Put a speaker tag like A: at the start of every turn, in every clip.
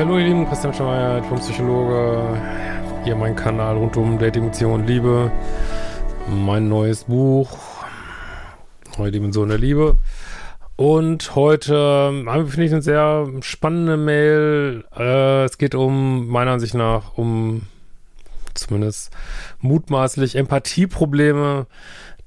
A: Hallo ihr Lieben, Christian Schmeier, Diplompsychologe. Hier mein Kanal rund um Dating, Beziehung und Liebe. Mein neues Buch, Neue Dimension der Liebe. Und heute ähm, finde ich eine sehr spannende Mail. Äh, es geht um, meiner Ansicht nach, um zumindest mutmaßlich Empathieprobleme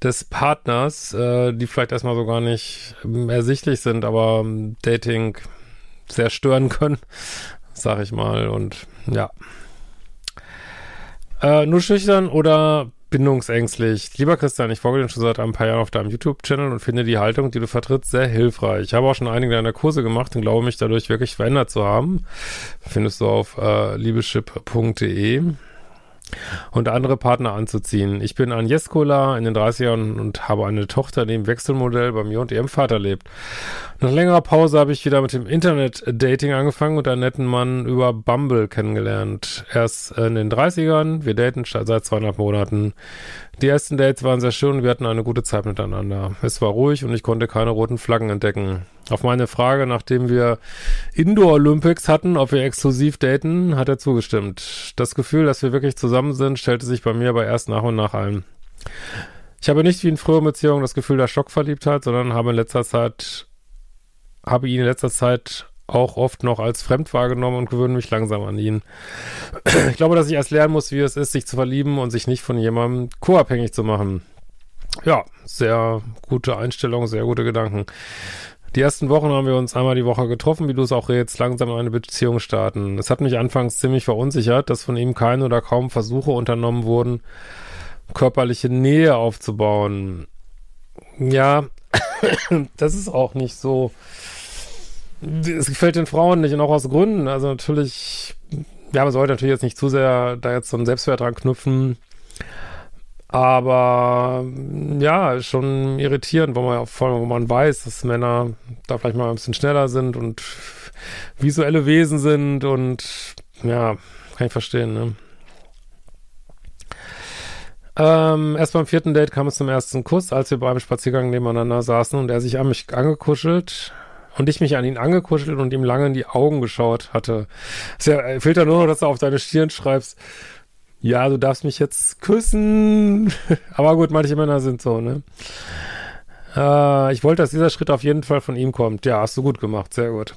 A: des Partners, äh, die vielleicht erstmal so gar nicht ersichtlich sind, aber ähm, Dating sehr stören können, sag ich mal. Und ja. Äh, nur schüchtern oder bindungsängstlich. Lieber Christian, ich folge dir schon seit ein paar Jahren auf deinem YouTube-Channel und finde die Haltung, die du vertrittst, sehr hilfreich. Ich habe auch schon einige deiner Kurse gemacht und glaube mich dadurch wirklich verändert zu haben. Findest du auf äh, liebeschip.de und andere Partner anzuziehen. Ich bin ein Jeskola in den 30ern und habe eine Tochter, die im Wechselmodell bei mir und ihrem Vater lebt. Nach längerer Pause habe ich wieder mit dem Internet-Dating angefangen und einen netten Mann über Bumble kennengelernt. Erst in den 30ern, wir daten seit zweieinhalb Monaten. Die ersten Dates waren sehr schön und wir hatten eine gute Zeit miteinander. Es war ruhig und ich konnte keine roten Flaggen entdecken. Auf meine Frage, nachdem wir Indoor Olympics hatten, ob wir exklusiv daten, hat er zugestimmt. Das Gefühl, dass wir wirklich zusammen sind, stellte sich bei mir aber erst nach und nach ein. Ich habe nicht wie in früheren Beziehungen das Gefühl der Schockverliebtheit, sondern habe in letzter Zeit, habe ihn in letzter Zeit auch oft noch als fremd wahrgenommen und gewöhne mich langsam an ihn. Ich glaube, dass ich erst lernen muss, wie es ist, sich zu verlieben und sich nicht von jemandem co-abhängig zu machen. Ja, sehr gute Einstellung, sehr gute Gedanken. Die ersten Wochen haben wir uns einmal die Woche getroffen, wie du es auch jetzt langsam eine Beziehung starten. Es hat mich anfangs ziemlich verunsichert, dass von ihm keine oder kaum Versuche unternommen wurden, körperliche Nähe aufzubauen. Ja, das ist auch nicht so. Es gefällt den Frauen nicht und auch aus Gründen. Also natürlich, ja, man sollte natürlich jetzt nicht zu sehr da jetzt so einen Selbstwert dran knüpfen. Aber ja, schon irritierend, wo man, vor allem, wo man weiß, dass Männer da vielleicht mal ein bisschen schneller sind und visuelle Wesen sind und ja, kann ich verstehen, ne? Ähm, erst beim vierten Date kam es zum ersten Kuss, als wir beim Spaziergang nebeneinander saßen und er sich an mich angekuschelt und ich mich an ihn angekuschelt und ihm lange in die Augen geschaut hatte. Es ja, fehlt ja nur noch, dass du auf deine Stirn schreibst, ja, du darfst mich jetzt küssen. Aber gut, manche Männer sind so, ne? Äh, ich wollte, dass dieser Schritt auf jeden Fall von ihm kommt. Ja, hast du gut gemacht, sehr gut.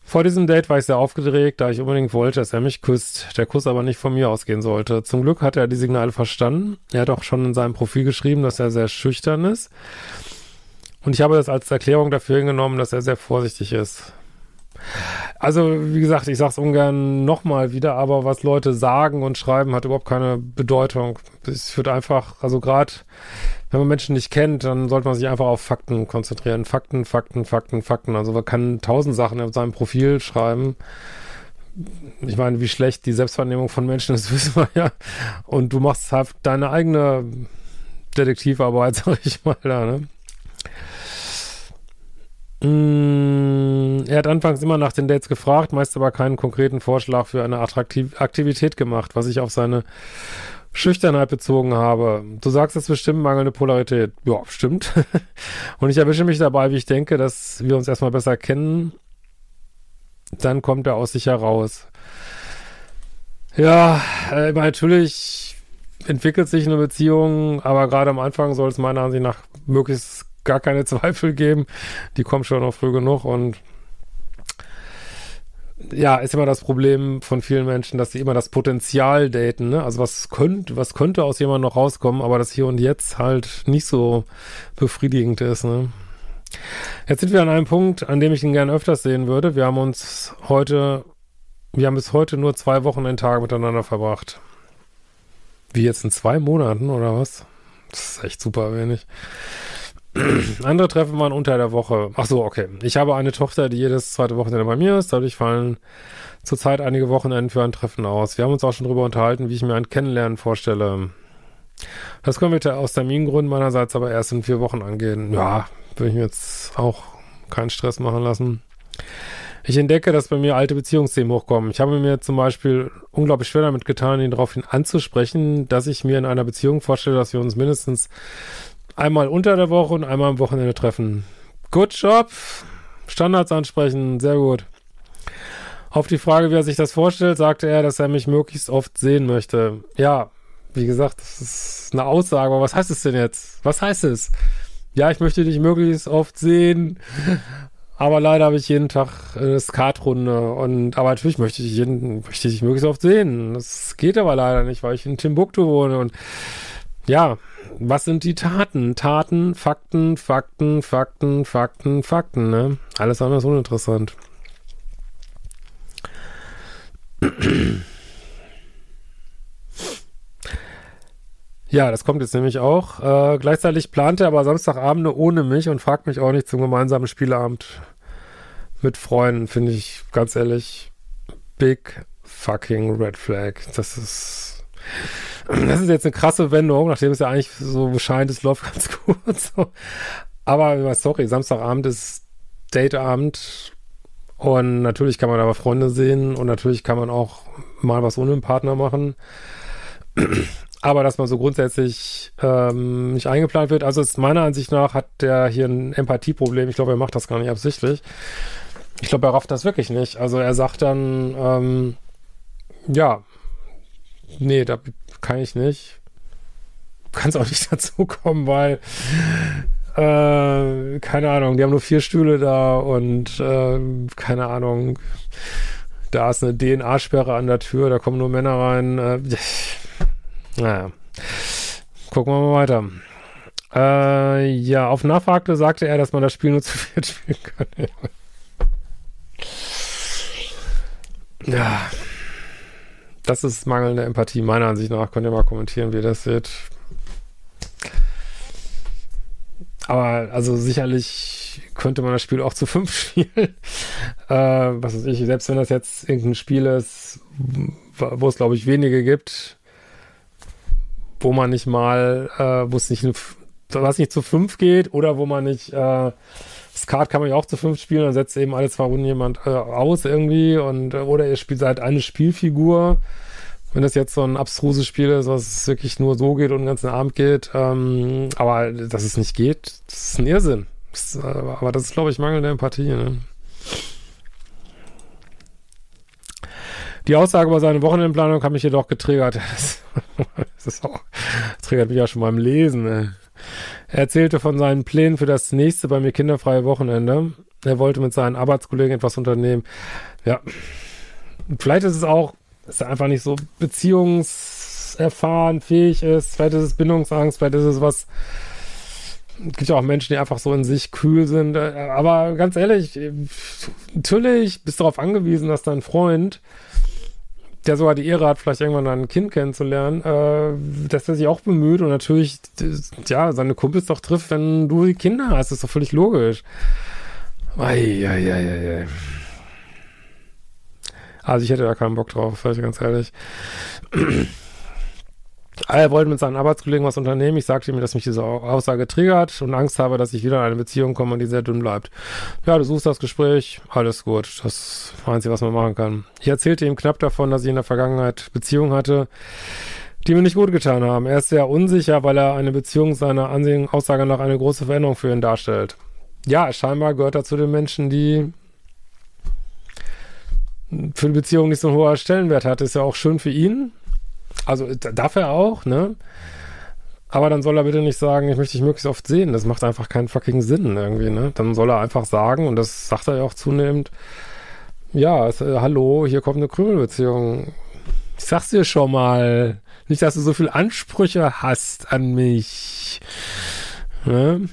A: Vor diesem Date war ich sehr aufgeregt, da ich unbedingt wollte, dass er mich küsst. Der Kuss aber nicht von mir ausgehen sollte. Zum Glück hat er die Signale verstanden. Er hat auch schon in seinem Profil geschrieben, dass er sehr schüchtern ist. Und ich habe das als Erklärung dafür hingenommen, dass er sehr vorsichtig ist. Also, wie gesagt, ich sage es ungern nochmal wieder, aber was Leute sagen und schreiben, hat überhaupt keine Bedeutung. Es führt einfach, also gerade wenn man Menschen nicht kennt, dann sollte man sich einfach auf Fakten konzentrieren. Fakten, Fakten, Fakten, Fakten. Also man kann tausend Sachen auf seinem Profil schreiben. Ich meine, wie schlecht die Selbstwahrnehmung von Menschen ist, wissen wir ja. Und du machst halt deine eigene Detektivarbeit, sag ich mal, da, ne? Mm, er hat anfangs immer nach den Dates gefragt, meist aber keinen konkreten Vorschlag für eine Attraktiv Aktivität gemacht, was ich auf seine Schüchternheit bezogen habe. Du sagst es bestimmt mangelnde Polarität. Ja, stimmt. Und ich erwische mich dabei, wie ich denke, dass wir uns erstmal besser kennen. Dann kommt er aus sich heraus. Ja, äh, natürlich entwickelt sich eine Beziehung, aber gerade am Anfang soll es meiner Ansicht nach möglichst gar keine Zweifel geben. Die kommen schon noch früh genug und ja, ist immer das Problem von vielen Menschen, dass sie immer das Potenzial daten, ne? Also was könnte, was könnte aus jemandem noch rauskommen, aber das hier und jetzt halt nicht so befriedigend ist, ne? Jetzt sind wir an einem Punkt, an dem ich ihn gerne öfters sehen würde. Wir haben uns heute, wir haben bis heute nur zwei Wochenendtage miteinander verbracht. Wie jetzt in zwei Monaten oder was? Das ist echt super wenig. Andere Treffen waren unter der Woche. Ach so, okay. Ich habe eine Tochter, die jedes zweite Wochenende bei mir ist. Dadurch fallen zurzeit einige Wochenenden für ein Treffen aus. Wir haben uns auch schon darüber unterhalten, wie ich mir ein Kennenlernen vorstelle. Das können wir aus Termingründen meinerseits aber erst in vier Wochen angehen. Ja, will ich mir jetzt auch keinen Stress machen lassen. Ich entdecke, dass bei mir alte Beziehungsthemen hochkommen. Ich habe mir zum Beispiel unglaublich schwer damit getan, ihn daraufhin anzusprechen, dass ich mir in einer Beziehung vorstelle, dass wir uns mindestens einmal unter der Woche und einmal am Wochenende treffen. Good job. Standards ansprechen, sehr gut. Auf die Frage, wie er sich das vorstellt, sagte er, dass er mich möglichst oft sehen möchte. Ja, wie gesagt, das ist eine Aussage, aber was heißt es denn jetzt? Was heißt es? Ja, ich möchte dich möglichst oft sehen, aber leider habe ich jeden Tag eine Skatrunde und aber natürlich möchte ich jeden, möchte ich dich möglichst oft sehen. Das geht aber leider nicht, weil ich in Timbuktu wohne und ja, was sind die Taten? Taten, Fakten, Fakten, Fakten, Fakten, Fakten, ne? Alles anders uninteressant. Ja, das kommt jetzt nämlich auch. Äh, gleichzeitig plant er aber Samstagabende ohne mich und fragt mich auch nicht zum gemeinsamen Spieleabend mit Freunden. Finde ich ganz ehrlich big fucking red flag. Das ist das ist jetzt eine krasse Wendung, nachdem es ja eigentlich so scheint, es läuft ganz gut. So. Aber sorry, Samstagabend ist Dateabend und natürlich kann man aber Freunde sehen und natürlich kann man auch mal was ohne einen Partner machen. Aber dass man so grundsätzlich ähm, nicht eingeplant wird, also ist meiner Ansicht nach hat der hier ein Empathieproblem. Ich glaube, er macht das gar nicht absichtlich. Ich glaube, er rafft das wirklich nicht. Also er sagt dann, ähm, ja, nee, da kann ich nicht. Kannst auch nicht dazu kommen, weil äh, keine Ahnung, die haben nur vier Stühle da und äh, keine Ahnung, da ist eine DNA-Sperre an der Tür, da kommen nur Männer rein. Äh, naja, gucken wir mal weiter. Äh, ja, auf Nachfrage sagte er, dass man das Spiel nur zu viert spielen kann. ja, das ist mangelnde Empathie meiner Ansicht nach. Könnt ihr mal kommentieren, wie ihr das seht. Aber also sicherlich könnte man das Spiel auch zu fünf spielen. äh, was weiß ich, selbst wenn das jetzt irgendein Spiel ist, wo es, glaube ich, wenige gibt, wo man nicht mal, äh, wo es nicht, was nicht zu fünf geht oder wo man nicht, äh, Skat kann man ja auch zu fünf spielen, dann setzt eben alle zwei Runden jemand äh, aus irgendwie und oder ihr spielt halt eine Spielfigur wenn das jetzt so ein abstruses Spiel ist, was wirklich nur so geht und den ganzen Abend geht, ähm, aber dass es nicht geht, das ist ein Irrsinn. Das, äh, aber das ist, glaube ich, mangelnde Empathie. Ne? Die Aussage über seine Wochenendplanung hat mich jedoch getriggert. Das, ist auch, das triggert mich ja schon beim Lesen. Ey. Er erzählte von seinen Plänen für das nächste bei mir kinderfreie Wochenende. Er wollte mit seinen Arbeitskollegen etwas unternehmen. Ja, vielleicht ist es auch dass er einfach nicht so beziehungserfahren, fähig ist. Vielleicht ist es Bindungsangst, vielleicht ist es was. Es gibt ja auch Menschen, die einfach so in sich kühl sind. Aber ganz ehrlich, natürlich bist du darauf angewiesen, dass dein Freund, der sogar die Ehre hat, vielleicht irgendwann ein Kind kennenzulernen, äh, dass er sich auch bemüht und natürlich, ja, seine Kumpels doch trifft, wenn du die Kinder hast. Das ist doch völlig logisch. Ei, ei, ei, ei. Also ich hätte da keinen Bock drauf, sag ich ganz ehrlich. Er wollte mit seinen Arbeitskollegen was unternehmen. Ich sagte ihm, dass mich diese Aussage triggert und Angst habe, dass ich wieder in eine Beziehung komme und die sehr dünn bleibt. Ja, du suchst das Gespräch, alles gut. Das Einzige, was man machen kann. Ich erzählte ihm knapp davon, dass ich in der Vergangenheit Beziehungen hatte, die mir nicht gut getan haben. Er ist sehr unsicher, weil er eine Beziehung seiner Ansehen, Aussage nach eine große Veränderung für ihn darstellt. Ja, scheinbar gehört er zu den Menschen, die für eine Beziehung nicht so ein hoher Stellenwert hat, ist ja auch schön für ihn. Also darf er auch, ne? Aber dann soll er bitte nicht sagen, ich möchte dich möglichst oft sehen. Das macht einfach keinen fucking Sinn irgendwie, ne? Dann soll er einfach sagen, und das sagt er ja auch zunehmend, ja, es, äh, hallo, hier kommt eine Krümelbeziehung. Ich sag's dir schon mal. Nicht, dass du so viel Ansprüche hast an mich. Ne?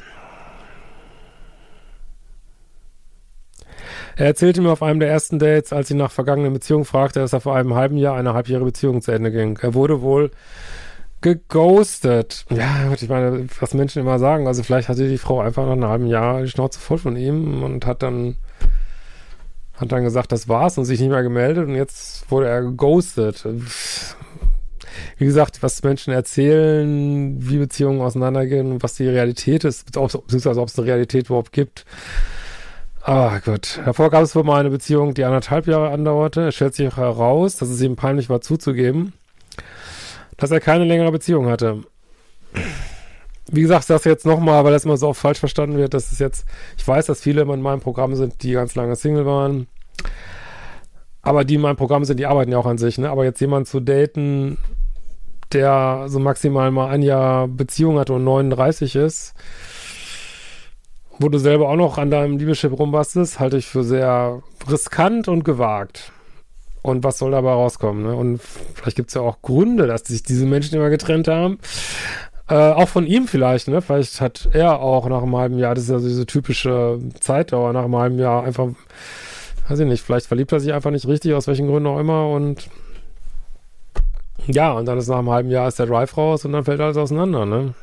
A: Er erzählte mir auf einem der ersten Dates, als ich nach vergangenen Beziehungen fragte, dass er vor einem halben Jahr eine halbjährige Beziehung zu Ende ging. Er wurde wohl geghostet. Ja, ich meine, was Menschen immer sagen. Also vielleicht hatte die Frau einfach nach einem halben Jahr die Schnauze voll von ihm und hat dann hat dann gesagt, das war's und sich nicht mehr gemeldet und jetzt wurde er geghostet. Wie gesagt, was Menschen erzählen, wie Beziehungen auseinandergehen und was die Realität ist, beziehungsweise ob es eine Realität überhaupt gibt. Ah Gott. Davor gab es wohl mal eine Beziehung, die anderthalb Jahre andauerte. Es stellt sich heraus, dass es ihm peinlich war zuzugeben, dass er keine längere Beziehung hatte. Wie gesagt, das jetzt nochmal, weil das immer so oft falsch verstanden wird. Das ist jetzt, ich weiß, dass viele in meinem Programm sind, die ganz lange Single waren. Aber die in meinem Programm sind, die arbeiten ja auch an sich, ne? Aber jetzt jemanden zu daten, der so maximal mal ein Jahr Beziehung hat und 39 ist, wo du selber auch noch an deinem Liebeschip rumbastest, halte ich für sehr riskant und gewagt. Und was soll dabei rauskommen? Ne? Und vielleicht gibt es ja auch Gründe, dass sich diese Menschen immer getrennt haben. Äh, auch von ihm vielleicht, ne? Vielleicht hat er auch nach einem halben Jahr, das ist ja diese typische Zeitdauer, nach einem halben Jahr einfach, weiß ich nicht, vielleicht verliebt er sich einfach nicht richtig, aus welchen Gründen auch immer und ja, und dann ist nach einem halben Jahr ist der Drive raus und dann fällt alles auseinander, ne?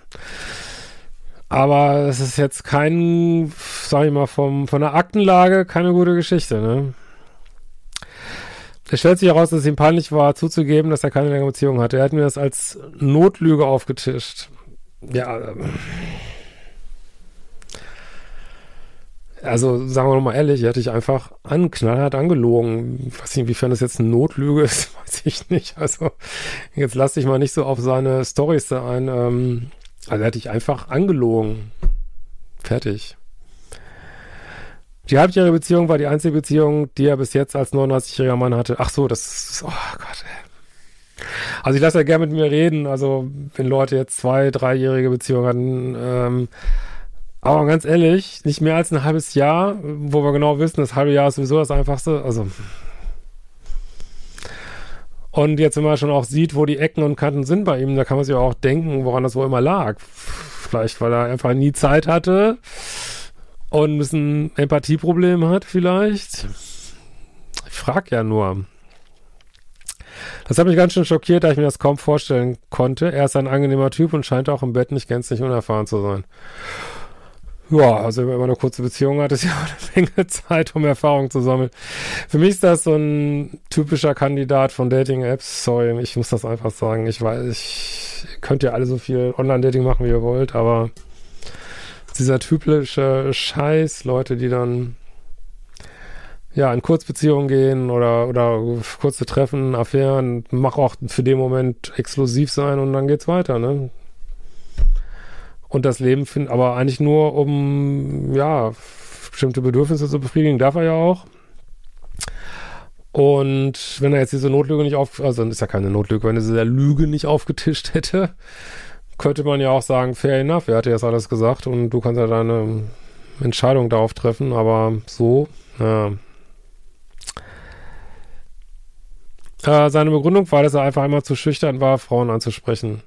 A: Aber es ist jetzt kein, sag ich mal, vom, von der Aktenlage keine gute Geschichte, ne? Es stellt sich heraus, dass es ihm peinlich war, zuzugeben, dass er keine längere Beziehung hatte. Er hat mir das als Notlüge aufgetischt. Ja. Ähm. Also, sagen wir mal ehrlich, er hat dich einfach an, knallhart angelogen. Ich weiß nicht, inwiefern das jetzt eine Notlüge ist, weiß ich nicht. Also, jetzt lass dich mal nicht so auf seine Storys da ein. Ähm, also, er hat dich einfach angelogen. Fertig. Die halbjährige Beziehung war die einzige Beziehung, die er bis jetzt als 39-jähriger Mann hatte. Ach so, das ist, oh Gott, ey. Also ich lasse ja gerne mit mir reden, also wenn Leute jetzt zwei, dreijährige Beziehungen hatten, ähm, aber ganz ehrlich, nicht mehr als ein halbes Jahr, wo wir genau wissen, das halbe Jahr ist sowieso das Einfachste, also und jetzt, wenn man schon auch sieht, wo die Ecken und Kanten sind bei ihm, da kann man sich auch denken, woran das wohl immer lag. Vielleicht, weil er einfach nie Zeit hatte und ein bisschen Empathieproblem hat vielleicht. Ich frage ja nur. Das hat mich ganz schön schockiert, da ich mir das kaum vorstellen konnte. Er ist ein angenehmer Typ und scheint auch im Bett nicht gänzlich unerfahren zu sein. Ja, also wenn man eine kurze Beziehung hat, ist ja eine Menge Zeit, um Erfahrung zu sammeln. Für mich ist das so ein typischer Kandidat von Dating-Apps. Sorry, ich muss das einfach sagen. Ich weiß, ich könnt ja alle so viel Online-Dating machen, wie ihr wollt, aber dieser typische Scheiß, Leute, die dann ja in Kurzbeziehungen gehen oder oder kurze Treffen, Affären, mach auch für den Moment exklusiv sein und dann geht's weiter, ne? Und das Leben findet aber eigentlich nur um ja bestimmte Bedürfnisse zu befriedigen, darf er ja auch. Und wenn er jetzt diese Notlüge nicht auf, also ist ja keine Notlüge, wenn er diese Lüge nicht aufgetischt hätte, könnte man ja auch sagen, fair enough, er hat dir das alles gesagt und du kannst ja deine Entscheidung darauf treffen, aber so, ja. Äh, seine Begründung war, dass er einfach einmal zu schüchtern war, Frauen anzusprechen.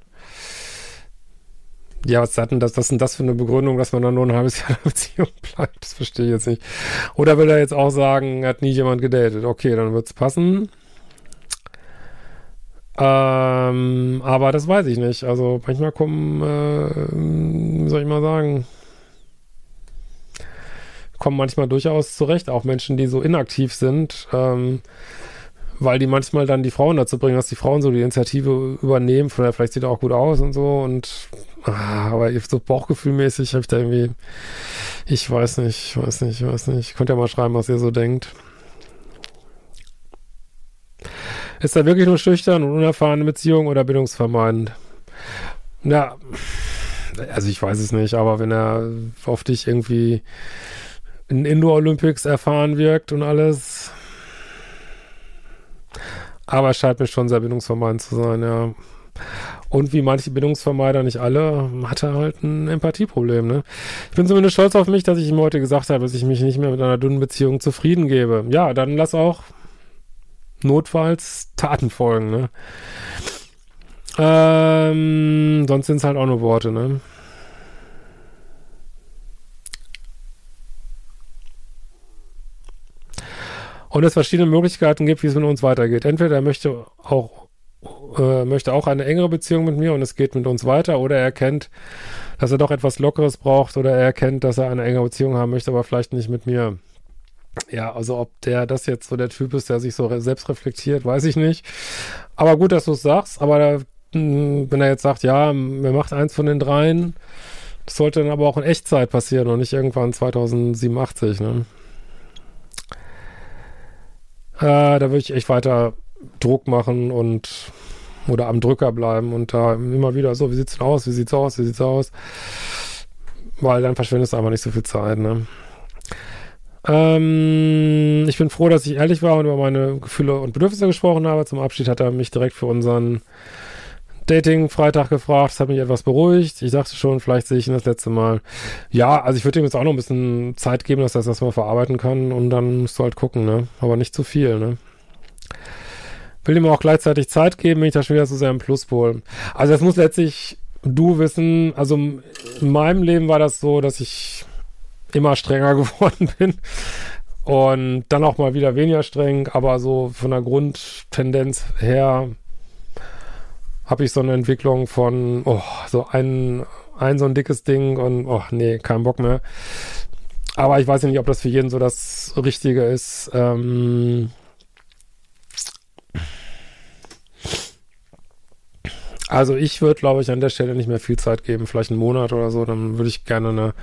A: Ja, was hat denn das, was denn das für eine Begründung, dass man dann nur ein halbes Jahr in der Beziehung bleibt? Das verstehe ich jetzt nicht. Oder will er jetzt auch sagen, hat nie jemand gedatet? Okay, dann wird's passen. Ähm, aber das weiß ich nicht. Also manchmal kommen, äh, soll ich mal sagen, kommen manchmal durchaus zurecht, auch Menschen, die so inaktiv sind, ähm, weil die manchmal dann die Frauen dazu bringen, dass die Frauen so die Initiative übernehmen. Vielleicht sieht er auch gut aus und so und aber so bauchgefühlmäßig habe ich da irgendwie, ich weiß nicht, ich weiß nicht, ich weiß nicht. Könnt ihr mal schreiben, was ihr so denkt. Ist er wirklich nur schüchtern und unerfahrene Beziehung oder bindungsvermeidend? Ja, also ich weiß es nicht, aber wenn er auf dich irgendwie in Indoor Olympics erfahren wirkt und alles. Aber es scheint mir schon sehr bindungsvermeidend zu sein, ja. Und wie manche Bindungsvermeider, nicht alle, hat er halt ein Empathieproblem, ne? Ich bin zumindest stolz auf mich, dass ich ihm heute gesagt habe, dass ich mich nicht mehr mit einer dünnen Beziehung zufrieden gebe. Ja, dann lass auch notfalls Taten folgen, ne? Ähm, sonst sind es halt auch nur Worte, ne? und es verschiedene Möglichkeiten gibt, wie es mit uns weitergeht. Entweder er möchte auch, äh, möchte auch eine engere Beziehung mit mir und es geht mit uns weiter, oder er erkennt, dass er doch etwas Lockeres braucht, oder er erkennt, dass er eine engere Beziehung haben möchte, aber vielleicht nicht mit mir. Ja, also ob der das jetzt so der Typ ist, der sich so selbst reflektiert, weiß ich nicht. Aber gut, dass du es sagst. Aber hm, wenn er jetzt sagt, ja, mir macht eins von den dreien, das sollte dann aber auch in Echtzeit passieren und nicht irgendwann 2087, ne? Äh, da würde ich echt weiter Druck machen und oder am Drücker bleiben und da immer wieder so, wie sieht's denn aus, wie sieht's aus, wie sieht's aus? Weil dann verschwindest du einfach nicht so viel Zeit, ne? Ähm, ich bin froh, dass ich ehrlich war und über meine Gefühle und Bedürfnisse gesprochen habe. Zum Abschied hat er mich direkt für unseren Dating-Freitag gefragt. Das hat mich etwas beruhigt. Ich dachte schon, vielleicht sehe ich ihn das letzte Mal. Ja, also ich würde ihm jetzt auch noch ein bisschen Zeit geben, dass er das erstmal verarbeiten kann und dann musst du halt gucken, ne? Aber nicht zu viel, ne? Will ihm auch gleichzeitig Zeit geben, bin ich da schon wieder so sehr im Pluspol. Also das muss letztlich du wissen, also in meinem Leben war das so, dass ich immer strenger geworden bin. Und dann auch mal wieder weniger streng, aber so von der Grundtendenz her habe ich so eine Entwicklung von, oh, so ein, ein so ein dickes Ding und, oh, nee, kein Bock mehr. Aber ich weiß ja nicht, ob das für jeden so das Richtige ist. Ähm also ich würde, glaube ich, an der Stelle nicht mehr viel Zeit geben, vielleicht einen Monat oder so, dann würde ich gerne eine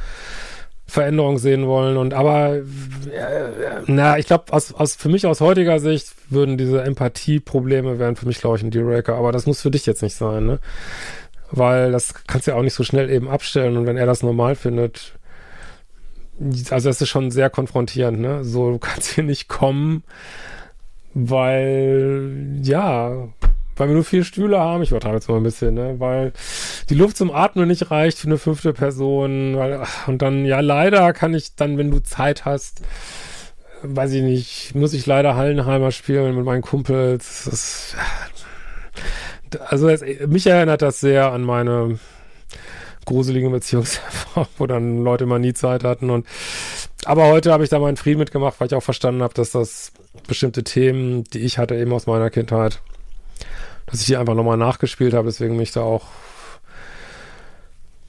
A: Veränderung sehen wollen. Und aber, äh, na, ich glaube, aus, aus, für mich aus heutiger Sicht würden diese Empathie-Probleme wären für mich, glaube ich, ein Dealbreaker. Aber das muss für dich jetzt nicht sein, ne? Weil das kannst du ja auch nicht so schnell eben abstellen. Und wenn er das normal findet, also das ist schon sehr konfrontierend, ne? So, du kannst hier nicht kommen, weil, ja, weil wir nur vier Stühle haben, ich übertreibe jetzt mal ein bisschen, ne, weil die Luft zum Atmen nicht reicht für eine fünfte Person, weil, und dann, ja, leider kann ich dann, wenn du Zeit hast, weiß ich nicht, muss ich leider Hallenheimer spielen mit meinen Kumpels, das, also das, mich erinnert das sehr an meine gruselige Beziehungserfahrung, wo dann Leute immer nie Zeit hatten und aber heute habe ich da meinen Frieden mitgemacht, weil ich auch verstanden habe, dass das bestimmte Themen, die ich hatte eben aus meiner Kindheit, dass ich die einfach nochmal nachgespielt habe. Deswegen mich da auch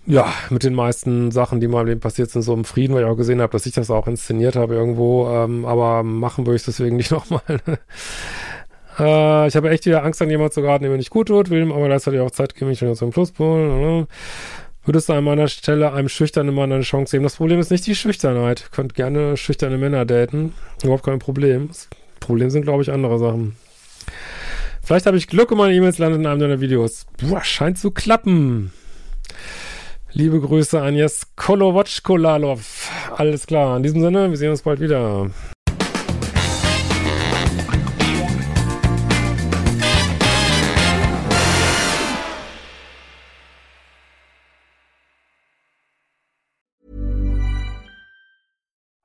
A: ja, mit den meisten Sachen, die mal Leben passiert sind, so im Frieden, weil ich auch gesehen habe, dass ich das auch inszeniert habe irgendwo. Ähm, aber machen würde ich es deswegen nicht nochmal. äh, ich habe echt wieder Angst, an jemand zu geraten, der mir nicht gut tut, will ihm aber gleichzeitig auch Zeit geben, ich jetzt im Pluspol. Ne? Würdest du an meiner Stelle einem schüchternen Mann eine Chance geben? Das Problem ist nicht die Schüchternheit. Könnt gerne schüchterne Männer daten. Überhaupt kein Problem. Das Problem sind, glaube ich, andere Sachen. Vielleicht habe ich Glück und meine E-Mails landen in einem deiner Videos. Boah, scheint zu klappen. Liebe Grüße an Jes Kolowotschkolalov. Alles klar. In diesem Sinne, wir sehen uns bald wieder.